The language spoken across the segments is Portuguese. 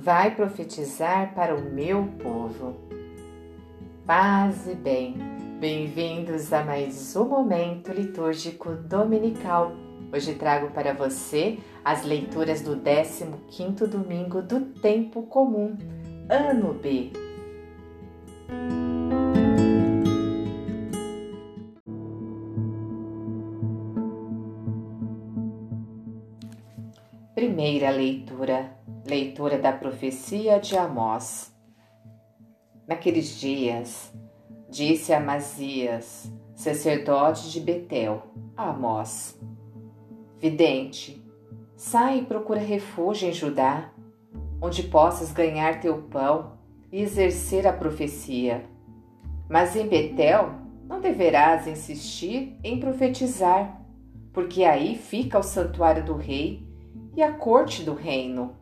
vai profetizar para o meu povo. Paz e bem, bem-vindos a mais um momento litúrgico dominical. Hoje trago para você as leituras do 15º domingo do tempo comum, ano B. Primeira leitura, leitura da profecia de Amós. Naqueles dias, disse Amazias, sacerdote de Betel, a Amós: Vidente, sai e procura refúgio em Judá, onde possas ganhar teu pão e exercer a profecia. Mas em Betel não deverás insistir em profetizar, porque aí fica o santuário do rei e a corte do reino.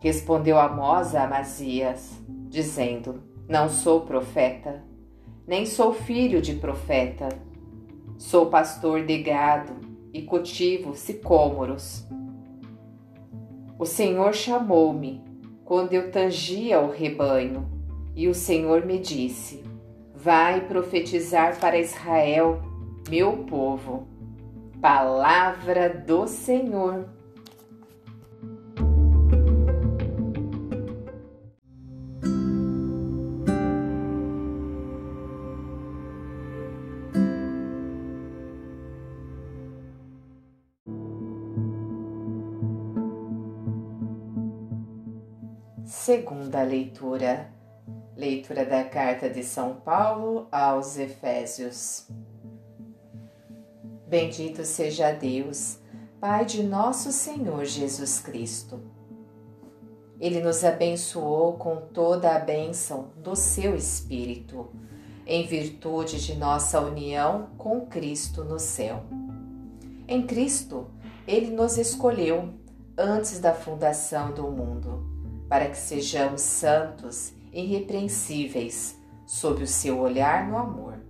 Respondeu Amós a Amazias, dizendo: Não sou profeta, nem sou filho de profeta. Sou pastor de gado e cultivo sicômoros. O Senhor chamou-me quando eu tangia o rebanho, e o Senhor me disse: Vai profetizar para Israel, meu povo. Palavra do Senhor. Segunda leitura. Leitura da carta de São Paulo aos Efésios. Bendito seja Deus, Pai de nosso Senhor Jesus Cristo. Ele nos abençoou com toda a bênção do seu Espírito, em virtude de nossa união com Cristo no céu. Em Cristo, ele nos escolheu antes da fundação do mundo, para que sejamos santos e irrepreensíveis sob o seu olhar no amor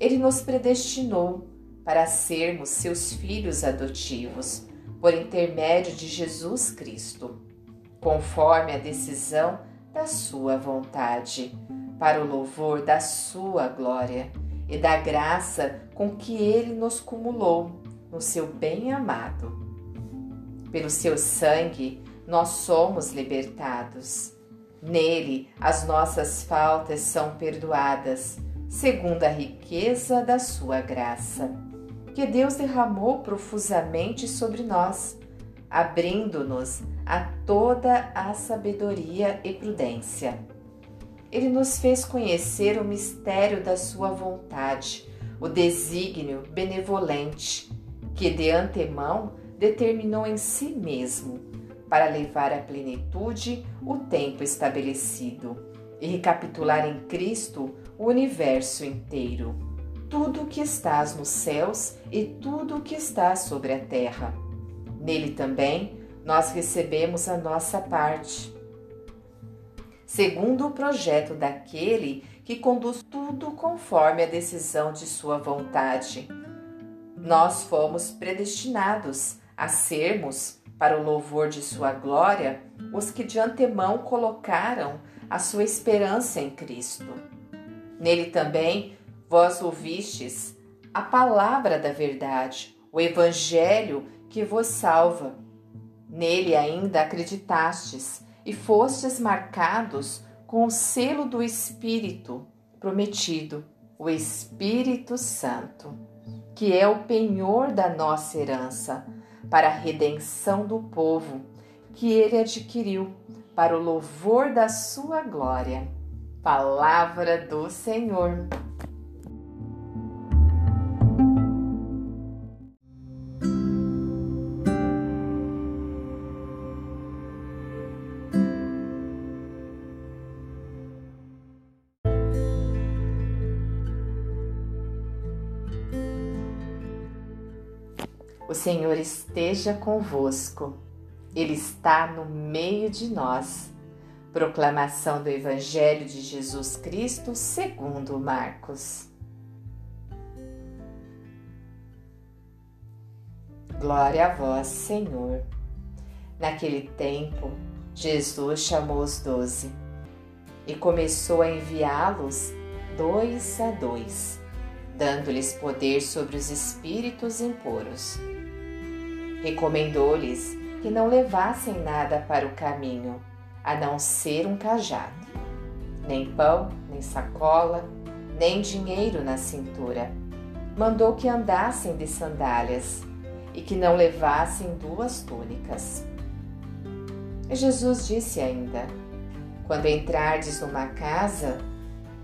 ele nos predestinou para sermos seus filhos adotivos por intermédio de Jesus Cristo, conforme a decisão da Sua vontade, para o louvor da Sua glória e da graça com que Ele nos cumulou no seu bem-amado. Pelo seu sangue, nós somos libertados. Nele, as nossas faltas são perdoadas segundo a riqueza da sua graça, que Deus derramou profusamente sobre nós, abrindo-nos a toda a sabedoria e prudência. Ele nos fez conhecer o mistério da sua vontade, o desígnio benevolente, que de antemão determinou em si mesmo, para levar à plenitude o tempo estabelecido e recapitular em Cristo o universo inteiro, tudo o que estás nos céus e tudo o que está sobre a terra. Nele também nós recebemos a nossa parte. Segundo o projeto daquele que conduz tudo conforme a decisão de sua vontade. Nós fomos predestinados a sermos, para o louvor de sua glória, os que de antemão colocaram a sua esperança em Cristo. Nele também vós ouvistes a palavra da verdade, o evangelho que vos salva. Nele ainda acreditastes e fostes marcados com o selo do Espírito prometido, o Espírito Santo, que é o penhor da nossa herança, para a redenção do povo que ele adquiriu, para o louvor da sua glória. Palavra do Senhor. O Senhor esteja convosco, Ele está no meio de nós. Proclamação do Evangelho de Jesus Cristo segundo Marcos. Glória a vós, Senhor. Naquele tempo, Jesus chamou os doze e começou a enviá-los dois a dois, dando-lhes poder sobre os espíritos impuros. Recomendou-lhes que não levassem nada para o caminho, a não ser um cajado, nem pão, nem sacola, nem dinheiro na cintura. Mandou que andassem de sandálias e que não levassem duas túnicas. Jesus disse ainda: Quando entrardes numa casa,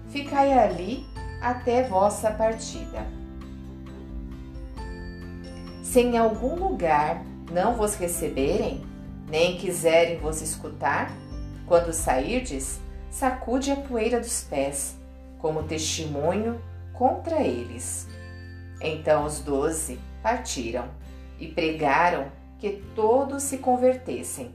ficai ali até vossa partida. Se em algum lugar não vos receberem, nem quiserem vos escutar, quando sairdes, sacude a poeira dos pés, como testemunho contra eles. Então os doze partiram e pregaram que todos se convertessem.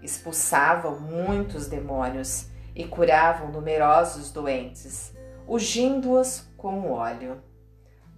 Expulsavam muitos demônios e curavam numerosos doentes, ungindo-os com óleo.